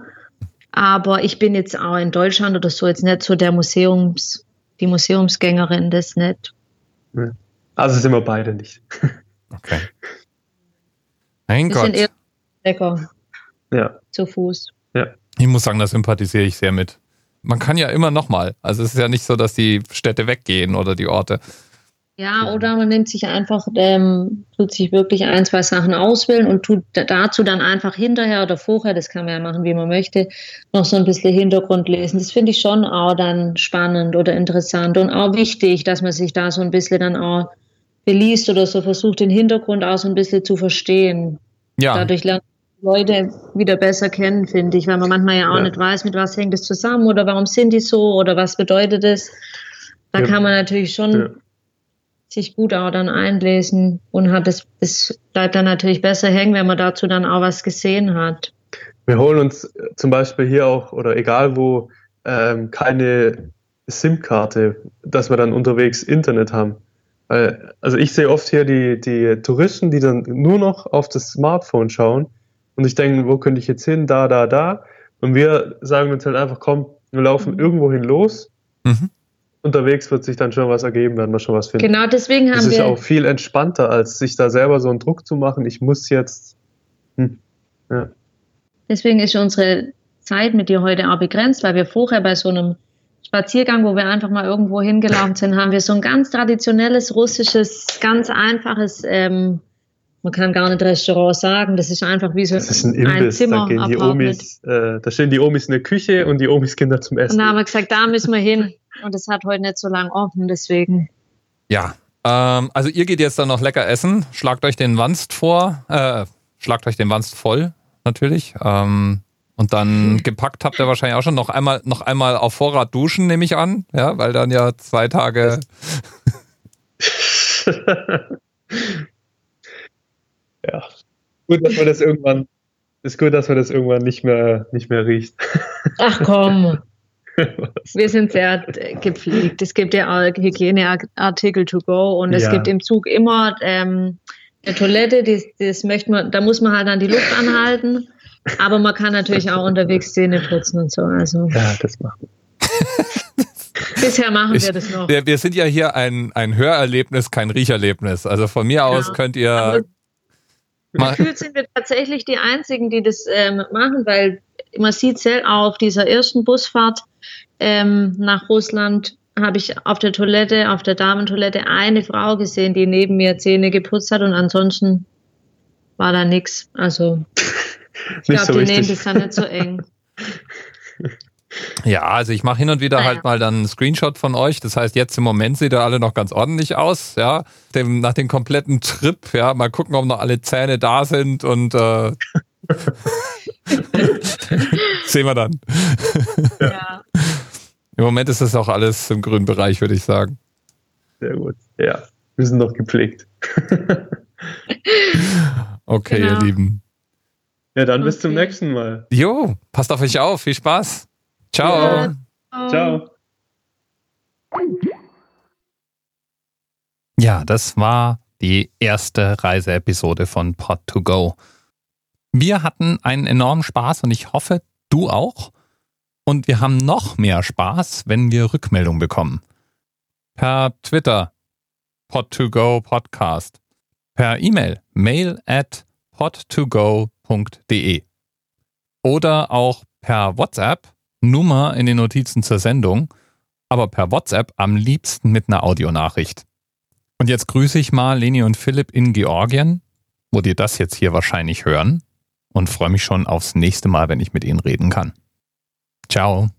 Aber ich bin jetzt auch in Deutschland oder so jetzt nicht so der Museums, die Museumsgängerin, das nicht. Also sind wir beide nicht. Okay. Mein wir Gott. sind eher lecker. Ja. Zu Fuß. Ja. Ich muss sagen, da sympathisiere ich sehr mit. Man kann ja immer nochmal. Also es ist ja nicht so, dass die Städte weggehen oder die Orte. Ja, oder man nimmt sich einfach, ähm, tut sich wirklich ein, zwei Sachen auswählen und tut dazu dann einfach hinterher oder vorher, das kann man ja machen, wie man möchte, noch so ein bisschen Hintergrund lesen. Das finde ich schon auch dann spannend oder interessant und auch wichtig, dass man sich da so ein bisschen dann auch beliest oder so versucht, den Hintergrund auch so ein bisschen zu verstehen. Ja. Dadurch lernt Leute wieder besser kennen, finde ich, weil man manchmal ja auch ja. nicht weiß, mit was hängt es zusammen oder warum sind die so oder was bedeutet es. Da ja. kann man natürlich schon ja sich gut auch dann einlesen und hat es, es bleibt dann natürlich besser hängen, wenn man dazu dann auch was gesehen hat. Wir holen uns zum Beispiel hier auch oder egal wo ähm, keine SIM-Karte, dass wir dann unterwegs Internet haben. Weil, also ich sehe oft hier die, die Touristen, die dann nur noch auf das Smartphone schauen und ich denke, wo könnte ich jetzt hin, da, da, da. Und wir sagen uns halt einfach, komm, wir laufen mhm. irgendwo hin los. Mhm unterwegs wird sich dann schon was ergeben, werden wir schon was finden. Genau, deswegen haben wir. Das ist auch viel entspannter, als sich da selber so einen Druck zu machen. Ich muss jetzt. Hm, ja. Deswegen ist unsere Zeit mit dir heute auch begrenzt, weil wir vorher bei so einem Spaziergang, wo wir einfach mal irgendwo hingelaufen sind, haben wir so ein ganz traditionelles russisches, ganz einfaches, ähm, man kann gar nicht Restaurant sagen, das ist einfach wie so das ist ein, Imbiss, ein Zimmer. Da, gehen die Omis, äh, da stehen die Omis in der Küche und die Omis Kinder zum Essen. Und da haben wir gesagt, da müssen wir hin. Und es hat heute nicht so lange offen, deswegen. Ja, ähm, also ihr geht jetzt dann noch lecker essen. Schlagt euch den Wanst vor, äh, schlagt euch den Wanst voll, natürlich. Ähm, und dann mhm. gepackt habt ihr wahrscheinlich auch schon noch einmal, noch einmal auf Vorrat duschen, nehme ich an. Ja, weil dann ja zwei Tage. ja. Gut, dass man das irgendwann, ist gut, dass man das irgendwann nicht mehr, nicht mehr riecht. Ach komm. Wir sind sehr gepflegt. Es gibt ja auch Hygieneartikel to go und es Ja. gibt im Zug immer ähm, eine Toilette, das, das möchte man, da muss man halt dann die Luft anhalten. Aber man kann natürlich auch unterwegs Zähne putzen und so. Also Ja, das machen bisher machen Ich- wir das noch. Wir, wir sind ja hier ein, ein Hörerlebnis, kein Riecherlebnis. Also von mir aus Ja. könnt ihr Gefühlt sind wir tatsächlich die Einzigen, die das ähm, machen, weil man sieht selbst auch auf dieser ersten Busfahrt ähm, nach Russland habe ich auf der Toilette, auf der Damentoilette eine Frau gesehen, die neben mir Zähne geputzt hat und ansonsten war da nichts. Also ich glaube, so die nehmen das dann nicht so eng. Ja, also ich mache hin und wieder Ah, halt ja. mal dann einen Screenshot von euch. Das heißt, jetzt im Moment seht ihr alle noch ganz ordentlich aus, ja. Dem, nach dem kompletten Trip, ja, mal gucken, ob noch alle Zähne da sind und äh, sehen wir dann. Ja. Im Moment ist das auch alles im grünen Bereich, würde ich sagen. Sehr gut. Ja, wir sind noch gepflegt. Okay, Genau. ihr Lieben. Ja, dann bis zum Okay. nächsten Mal. Jo, passt auf euch auf. Viel Spaß. Ciao. Ja. Ciao. Ja, das war die erste Reiseepisode von Pod to Go. Wir hatten einen enormen Spaß und ich hoffe, du auch. Und wir haben noch mehr Spaß, wenn wir Rückmeldung bekommen. Per Twitter, pod2go podcast. Per E-Mail, mail at pod2go.de. Oder auch per WhatsApp, Nummer in den Notizen zur Sendung, aber per WhatsApp am liebsten mit einer Audionachricht. Und jetzt grüße ich mal Leni und Philipp in Georgien, wo die das jetzt hier wahrscheinlich hören und freue mich schon aufs nächste Mal, wenn ich mit ihnen reden kann. Ciao.